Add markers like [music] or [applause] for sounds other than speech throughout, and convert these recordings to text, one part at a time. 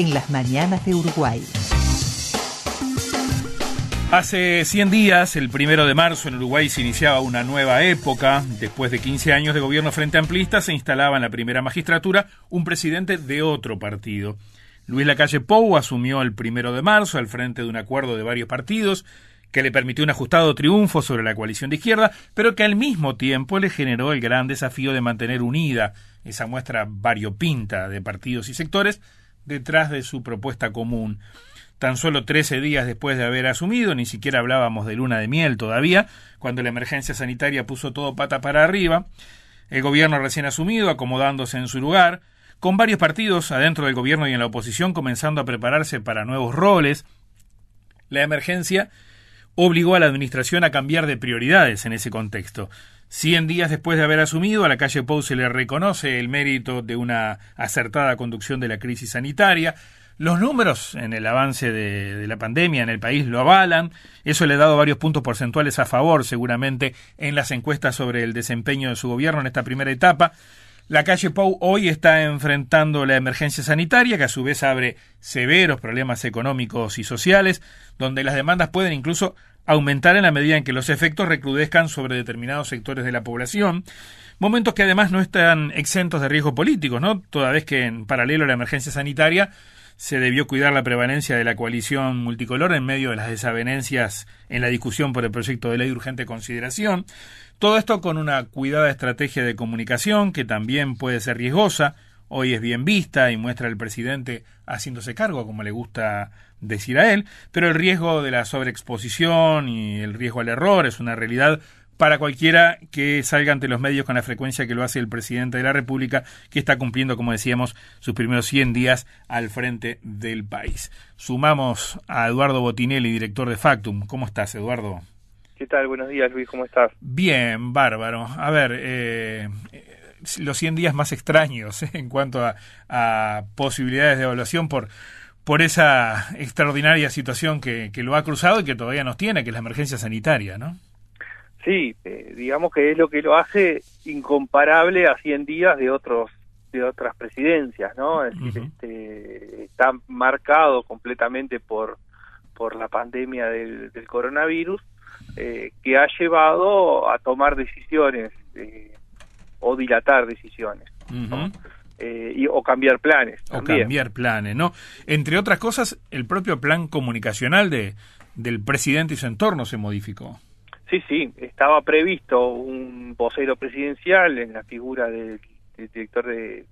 en las mañanas de Uruguay. Hace 100 días, el primero de marzo, en Uruguay se iniciaba una nueva época. Después de 15 años de gobierno frente amplista, se instalaba en la primera magistratura un presidente de otro partido. Luis Lacalle Pou asumió el primero de marzo al frente de un acuerdo de varios partidos que le permitió un ajustado triunfo sobre la coalición de izquierda, pero que al mismo tiempo le generó el gran desafío de mantener unida esa muestra variopinta de partidos y sectores detrás de su propuesta común tan solo 13 días después de haber asumido, ni siquiera hablábamos de luna de miel todavía, cuando la emergencia sanitaria puso todo pata para arriba, el gobierno recién asumido, acomodándose en su lugar, con varios partidos adentro del gobierno y en la oposición comenzando a prepararse para nuevos roles, la emergencia obligó a la administración a cambiar de prioridades en ese contexto. Cien días después de haber asumido, a la calle Pou se le reconoce el mérito de una acertada conducción de la crisis sanitaria, los números en el avance de, la pandemia en el país lo avalan. Eso le ha dado varios puntos porcentuales a favor, seguramente, en las encuestas sobre el desempeño de su gobierno en esta primera etapa. La calle Pou hoy está enfrentando la emergencia sanitaria, que a su vez abre severos problemas económicos y sociales, donde las demandas pueden incluso aumentar en la medida en que los efectos recrudezcan sobre determinados sectores de la población. Momentos que además no están exentos de riesgos políticos, ¿no? Toda vez que en paralelo a la emergencia sanitaria se debió cuidar la prevalencia de la coalición multicolor en medio de las desavenencias en la discusión por el proyecto de ley de urgente consideración. Todo esto con una cuidada estrategia de comunicación que también puede ser riesgosa, hoy es bien vista y muestra al presidente haciéndose cargo, como le gusta decir a él, pero el riesgo de la sobreexposición y el riesgo al error es una realidad para cualquiera que salga ante los medios con la frecuencia que lo hace el presidente de la República, que está cumpliendo, como decíamos, sus primeros 100 días al frente del país. Sumamos a Eduardo Botinelli, director de Factum. ¿Cómo estás, Eduardo? ¿Qué tal? Buenos días, Luis. ¿Cómo estás? Bien, bárbaro. A ver, eh, los 100 días más extraños eh, en cuanto a, a, posibilidades de evaluación por, por esa extraordinaria situación que, que lo ha cruzado y que todavía nos tiene, que es la emergencia sanitaria, ¿no? Sí, eh, digamos que es lo que lo hace incomparable a 100 días de otros de otras presidencias, ¿no? Es decir, este, está marcado completamente por por la pandemia del, coronavirus eh, que ha llevado a tomar decisiones eh, o dilatar decisiones. y, o cambiar planes. O cambiar planes, ¿no? Entre otras cosas, el propio plan comunicacional de, del presidente y su entorno se modificó. Sí, sí, estaba previsto un vocero presidencial en la figura del, director de,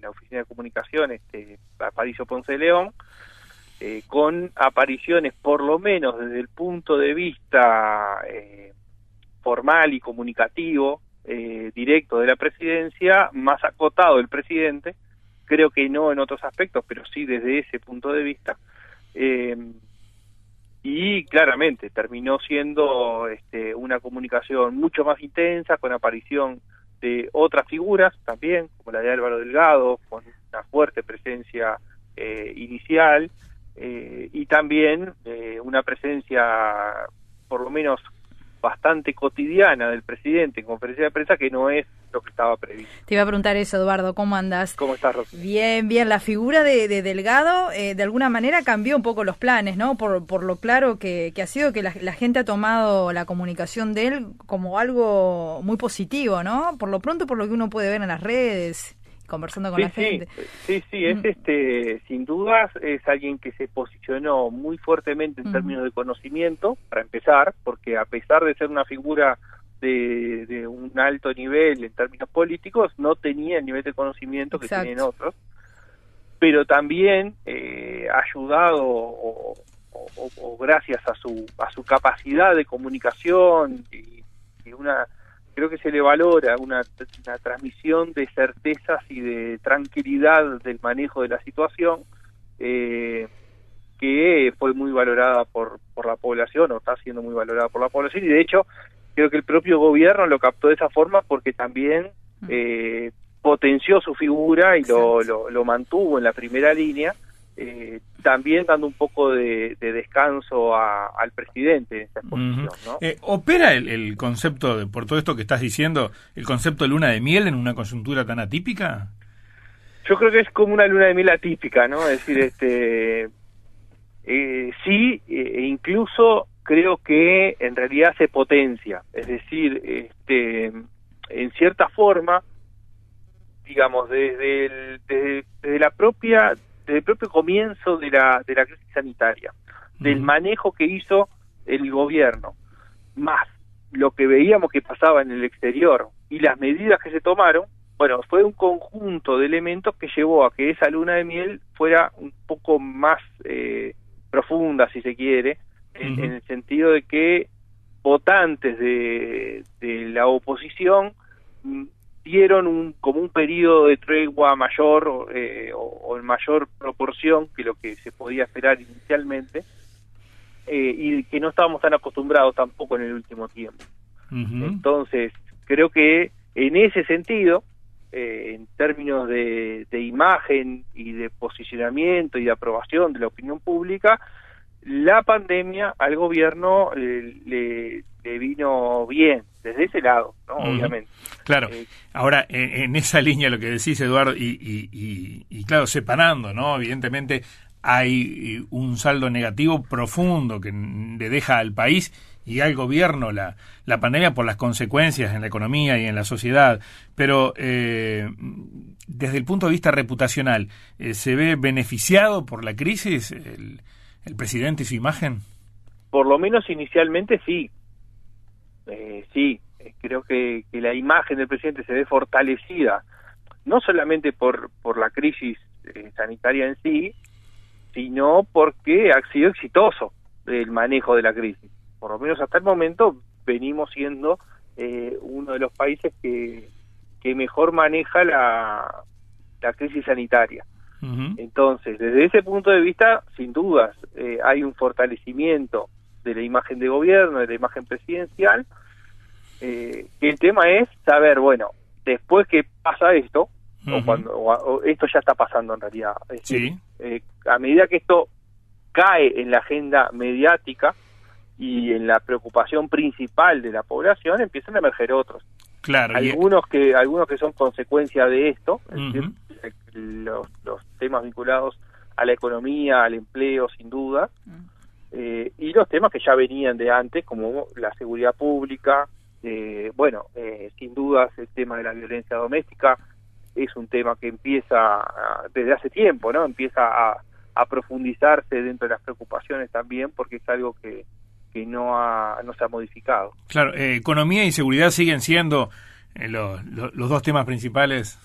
la Oficina de Comunicación, este, Aparicio Ponce de León, eh, con apariciones por lo menos desde el punto de vista eh, formal y comunicativo eh, directo de la presidencia, más acotado el presidente, creo que no en otros aspectos, pero sí desde ese punto de vista. Eh, y claramente terminó siendo este, una comunicación mucho más intensa con aparición de otras figuras también, como la de Álvaro Delgado, con una fuerte presencia eh, inicial eh, y también eh, una presencia por lo menos bastante cotidiana del presidente en conferencia de prensa que no es lo que estaba previsto. Te iba a preguntar eso, Eduardo, ¿cómo andas? ¿Cómo estás, Rosy? Bien, bien. La figura de, Delgado eh, de alguna manera cambió un poco los planes, ¿no? Por, por lo claro que, que ha sido que la, la, gente ha tomado la comunicación de él como algo muy positivo, ¿no? Por lo pronto, por lo que uno puede ver en las redes conversando con la gente. Sí, sí, es mm. este, sin dudas, es alguien que se posicionó muy fuertemente en términos de conocimiento, para empezar, porque a pesar de ser una figura de, un alto nivel en términos políticos, no tenía el nivel de conocimiento que tienen otros, pero también eh, ayudado o, gracias a su, a su capacidad de comunicación y una creo que se le valora una, transmisión de certezas y de tranquilidad del manejo de la situación eh, que fue muy valorada por, por la población o está siendo muy valorada por la población y de hecho creo que el propio gobierno lo captó de esa forma porque también mm. eh, potenció su figura y lo, lo, mantuvo en la primera línea eh, también dando un poco de, descanso al presidente en esta exposición. Eh, ¿Opera el, concepto, de, por todo esto que estás diciendo, el concepto de luna de miel en una coyuntura tan atípica? Yo creo que es como una luna de miel atípica, ¿no? Es decir, este, eh, sí, e incluso creo que en realidad se potencia, es decir, este, en cierta forma, digamos, desde, el, desde, la propia, desde el propio comienzo de la, de la crisis sanitaria, del manejo que hizo el gobierno, más lo que veíamos que pasaba en el exterior y las medidas que se tomaron, bueno, fue un conjunto de elementos que llevó a que esa luna de miel fuera un poco más eh, profunda, si se quiere, en, el sentido de que votantes de, de la oposición mm, dieron un, como un periodo de tregua mayor eh, o, en mayor proporción que lo que se podía esperar inicialmente eh, y que no estábamos tan acostumbrados tampoco en el último tiempo. Entonces, creo que en ese sentido, eh, en términos de, de, imagen y de posicionamiento y de aprobación de la opinión pública, la pandemia al gobierno le, le vino bien desde ese lado, ¿no? Obviamente. Claro. Eh, Ahora, en, esa línea lo que decís, Eduardo, y, y, y, claro, separando, ¿no? Evidentemente hay un saldo negativo profundo que le deja al país y al gobierno la, la pandemia por las consecuencias en la economía y en la sociedad. Pero eh, desde el punto de vista reputacional, eh, ¿se ve beneficiado por la crisis el, el presidente y su imagen? Por lo menos inicialmente sí. Eh, sí, eh, creo que, la imagen del presidente se ve fortalecida, no solamente por, por la crisis eh, sanitaria en sí, sino porque ha sido exitoso el manejo de la crisis. Por lo menos hasta el momento venimos siendo uno de los países que, que mejor maneja la, la crisis sanitaria. Entonces, desde ese punto de vista, sin dudas, hay un fortalecimiento de la imagen de gobierno, de la imagen presidencial, eh, el tema es saber, bueno, después que pasa esto, o cuando esto ya está pasando en realidad, eh, a medida que esto cae en la agenda mediática y en la preocupación principal de la población, empiezan a emerger otros. Claro, algunos que algunos que son consecuencia de esto, los, los temas vinculados a la economía, al empleo, sin duda, eh, y los temas que ya venían de antes, como la seguridad pública, eh, bueno, eh, sin dudas el tema de la violencia doméstica es un tema que empieza desde hace tiempo, ¿no? Empieza a, profundizarse dentro de las preocupaciones también porque es algo que, que no, ha, no se ha modificado. Claro, economía y seguridad siguen siendo los, los dos temas principales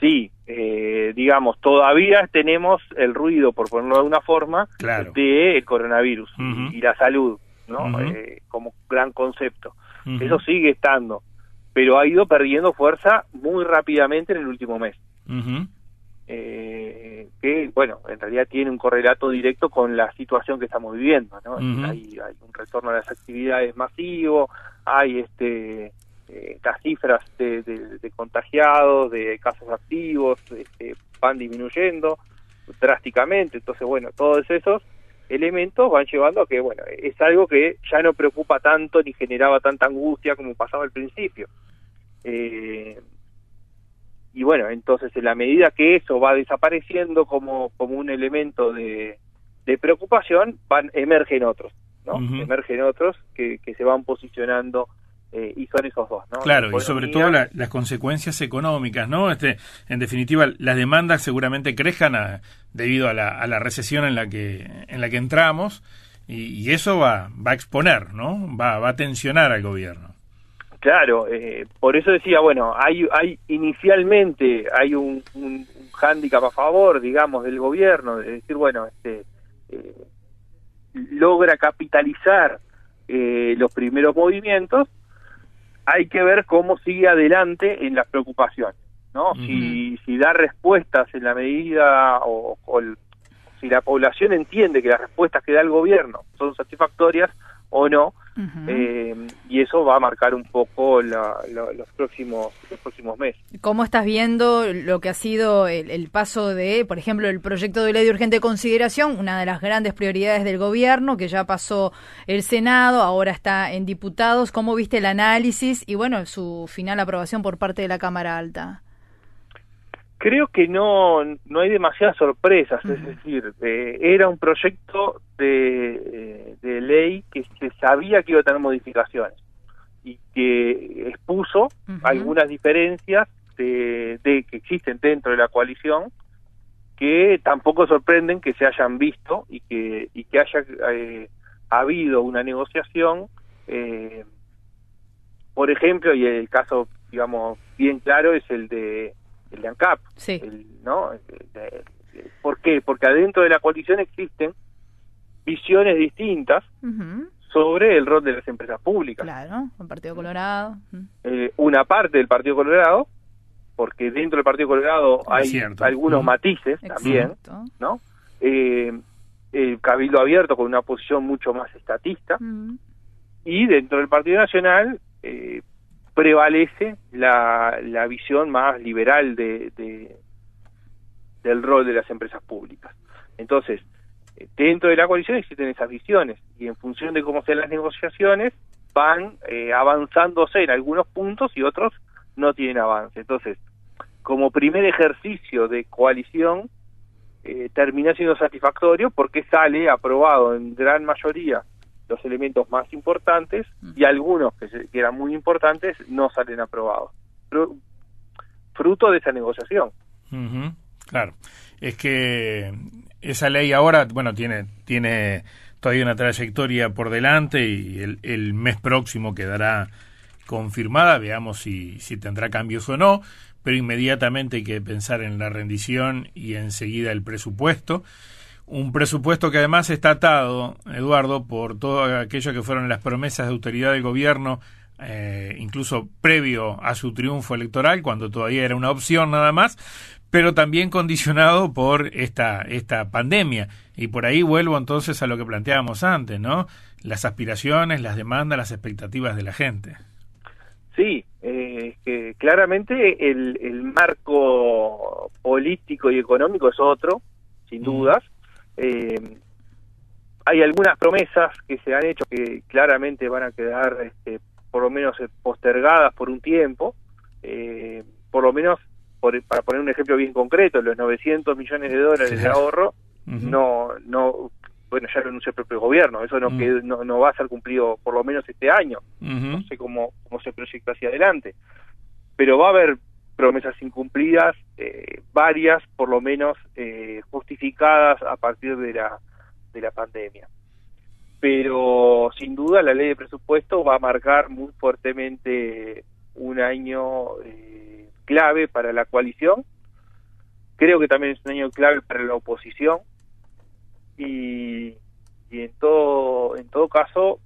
sí, eh, digamos, todavía tenemos el ruido, por ponerlo de una forma, de el coronavirus y la salud, ¿no? Eh, como gran concepto. Eso sigue estando, pero ha ido perdiendo fuerza muy rápidamente en el último mes. Eh, que, bueno, en realidad tiene un correlato directo con la situación que estamos viviendo, ¿no? hay, hay un retorno a las actividades masivo, hay este eh, las cifras de, de, contagiados, de casos activos, este, van disminuyendo drásticamente. Entonces, bueno, todos esos elementos van llevando a que, bueno, es algo que ya no preocupa tanto ni generaba tanta angustia como pasaba al principio. Eh, y bueno, entonces en la medida que eso va desapareciendo como, como un elemento de, de preocupación, van emergen otros, ¿no? Emergen otros que, que se van posicionando eh, y son esos dos, ¿no? Claro, y sobre todo las consecuencias económicas, ¿no? Este, en definitiva, las demandas seguramente crezcan debido a la, a la recesión en la que en la que entramos y, eso va, va a exponer, ¿no? Va, va a tensionar al gobierno. Claro, eh, por eso decía, bueno, hay, hay inicialmente hay un, un, hándicap a favor, digamos, del gobierno, de decir, bueno, este, eh, logra capitalizar los primeros movimientos, hay que ver cómo sigue adelante en las preocupaciones, ¿no? si, si da respuestas en la medida o, si la población entiende que las respuestas que da el gobierno son satisfactorias o no, eh, y eso va a marcar un poco los próximos los próximos meses. ¿Cómo estás viendo lo que ha sido el, paso de, por ejemplo, el proyecto de ley de urgente consideración, una de las grandes prioridades del gobierno, que ya pasó el Senado, ahora está en diputados? ¿Cómo viste el análisis y, bueno, su final aprobación por parte de la Cámara Alta? Creo que no, no hay demasiadas sorpresas, es decir, eh, era un proyecto de, eh, de ley que se sabía que iba a tener modificaciones y que expuso algunas diferencias de, que existen dentro de la coalición que tampoco sorprenden que se hayan visto y que, y que haya eh, habido una negociación, eh, por ejemplo, y el caso, digamos, bien claro es el de el de ANCAP, sí. ¿no? ¿Por qué? Porque adentro de la coalición existen visiones distintas sobre el rol de las empresas públicas. Claro, el Partido Colorado. Eh, una parte del Partido Colorado, porque dentro del Partido Colorado hay algunos matices también, ¿no? Eh, el Cabildo Abierto con una posición mucho más estatista, y dentro del Partido Nacional eh, prevalece la, la visión más liberal de, del rol de las empresas públicas. Entonces, eh, dentro de la coalición existen esas visiones y en función de cómo sean las negociaciones van eh, avanzándose en algunos puntos y otros no tienen avance. Entonces, como primer ejercicio de coalición, eh, termina siendo satisfactorio porque sale aprobado en gran mayoría los elementos más importantes y algunos que, eran muy importantes no salen aprobados. fruto de esa negociación. Claro, es que esa ley ahora, bueno, tiene, tiene todavía una trayectoria por delante y el, el mes próximo quedará confirmada, veamos si, si tendrá cambios o no, pero inmediatamente hay que pensar en la rendición y enseguida el presupuesto un presupuesto que además está atado, Eduardo, por todo aquello que fueron las promesas de autoridad del gobierno, eh, incluso previo a su triunfo electoral, cuando todavía era una opción nada más, pero también condicionado por esta, esta pandemia. Y por ahí vuelvo entonces a lo que planteábamos antes, ¿no? Las aspiraciones, las demandas, las expectativas de la gente. Sí, eh, que claramente el, el marco político y económico es otro, sin dudas. Eh, hay algunas promesas que se han hecho que claramente van a quedar, este, por lo menos, eh, postergadas por un tiempo. Eh, por lo menos, para poner un ejemplo bien concreto, los 900 millones de dólares de ahorro, no, no, bueno, ya lo anunció el propio gobierno, eso no, que, no, no, va a ser cumplido por lo menos este año. No sé cómo, cómo se proyecta hacia adelante. Pero va a haber promesas incumplidas, eh, varias por lo menos eh, a partir de la, de la pandemia. Pero sin duda la ley de presupuesto va a marcar muy fuertemente un año eh, clave para la coalición. Creo que también es un año clave para la oposición y, y en todo en todo caso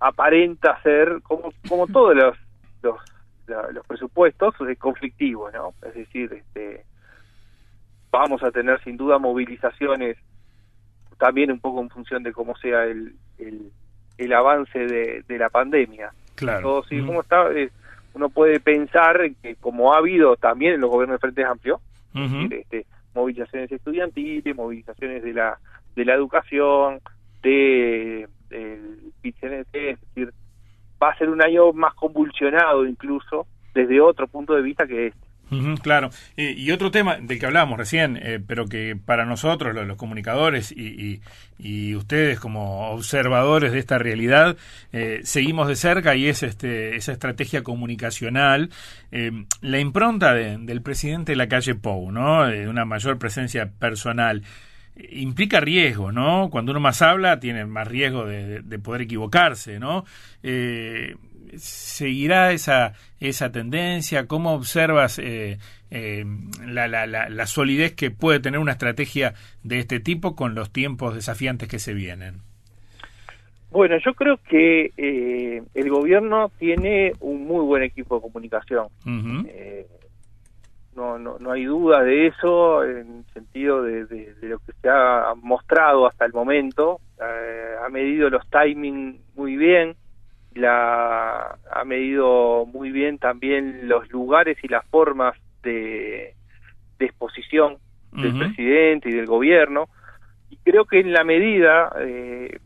aparenta ser como como [laughs] todos los, los los presupuestos es conflictivo, ¿no? Es decir, este, vamos a tener sin duda movilizaciones también un poco en función de cómo sea el, el, avance de, la pandemia. Claro. sí, como está, eh, uno puede pensar que como ha habido también en los gobiernos de Frente Amplio, este, movilizaciones estudiantiles, movilizaciones de la de la educación, de del es decir, va a ser un año más convulsionado incluso desde otro punto de vista que este. Claro. y otro tema del que hablábamos recién, eh, pero que para nosotros, los, comunicadores y, y, ustedes como observadores de esta realidad, eh, seguimos de cerca y es este, esa estrategia comunicacional, eh, la impronta del presidente de la calle Pou, ¿no? una mayor presencia personal implica riesgo, ¿no? Cuando uno más habla, tiene más riesgo de, poder equivocarse, ¿no? Eh, ¿Seguirá esa, esa tendencia? ¿Cómo observas eh, eh, la, la, la, solidez que puede tener una estrategia de este tipo con los tiempos desafiantes que se vienen? Bueno, yo creo que el gobierno tiene un muy buen equipo de comunicación no, no, no hay duda de eso en el sentido de, de, lo que se ha mostrado hasta el momento. Eh, ha medido los timings muy bien, la, ha medido muy bien también los lugares y las formas de, de exposición del presidente y del gobierno. Y creo que en la medida eh,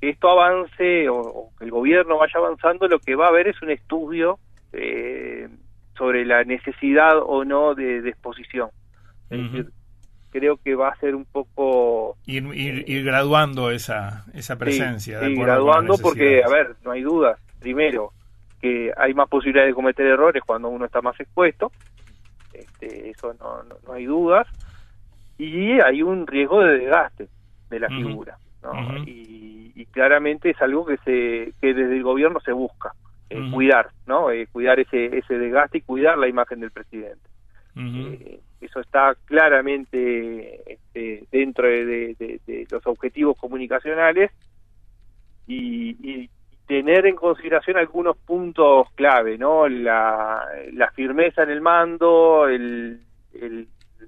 que esto avance o, que el gobierno vaya avanzando, lo que va a haber es un estudio eh, sobre la necesidad o no de, exposición. Es decir, creo que va a ser un poco... Ir, ir, graduando esa, esa presencia. Sí, graduando porque, a ver, no hay dudas. Primero, que hay más posibilidades de cometer errores cuando uno está más expuesto. Este, eso no, no, hay dudas. Y hay un riesgo de desgaste de la figura. y, y, claramente es algo que, se, que desde el gobierno se busca. Eh, cuidar, ¿no? Eh, cuidar ese, ese desgaste y cuidar la imagen del presidente. Eh, eso está claramente este, dentro de, los objetivos comunicacionales y, tener en consideración algunos puntos clave, ¿no? La, firmeza en el mando, el,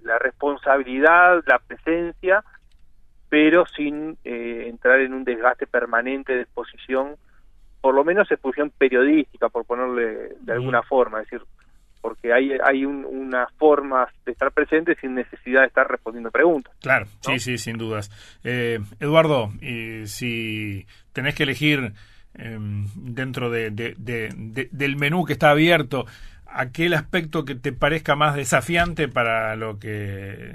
la responsabilidad, la presencia, pero sin entrar en un desgaste permanente de exposición por lo menos exposición periodística, por ponerle de alguna forma, es decir, porque hay, hay una forma de estar presente sin necesidad de estar respondiendo preguntas. Claro, sí, sí, sin dudas. Eh, Eduardo, si tenés que elegir em, dentro de, del menú que está abierto, aquel aspecto que te parezca más desafiante para lo que,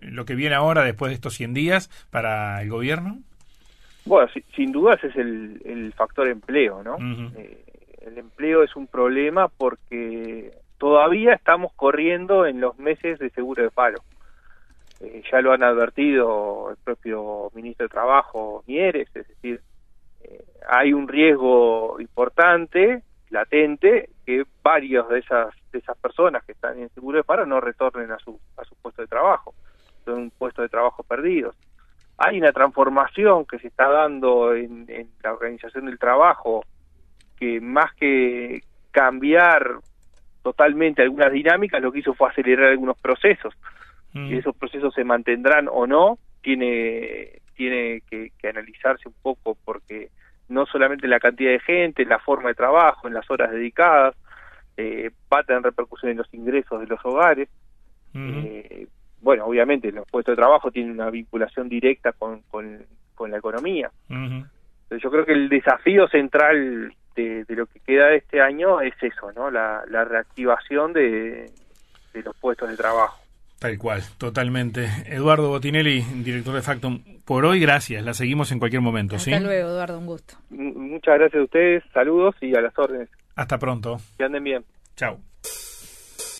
lo que viene ahora después de estos 100 días para el gobierno? Bueno, sin dudas es el, factor empleo, ¿no? Eh, el empleo es un problema porque todavía estamos corriendo en los meses de seguro de paro. Eh, ya lo han advertido el propio ministro de Trabajo, Mieres, es decir, eh, hay un riesgo importante, latente, que varios de esas de esas personas que están en seguro de paro no retornen a su a su puesto de trabajo, son un puesto de trabajo perdidos hay una transformación que se está dando en, la organización del trabajo que más que cambiar totalmente algunas dinámicas, lo que hizo fue acelerar algunos procesos. Mm. Y esos procesos se mantendrán o no, tiene, tiene que, analizarse un poco porque no solamente la cantidad de gente, la forma de trabajo, en las horas dedicadas, eh, va a tener repercusión en los ingresos de los hogares, eh, bueno, obviamente los puestos de trabajo tienen una vinculación directa con, con, la economía. yo creo que el desafío central de, lo que queda de este año es eso, ¿no? La, reactivación de, los puestos de trabajo. Tal cual, totalmente. Eduardo Botinelli, director de Factum, por hoy gracias, la seguimos en cualquier momento, Hasta luego, Eduardo, un gusto. muchas gracias a ustedes, saludos y a las órdenes. Hasta pronto. Que anden bien. Chao.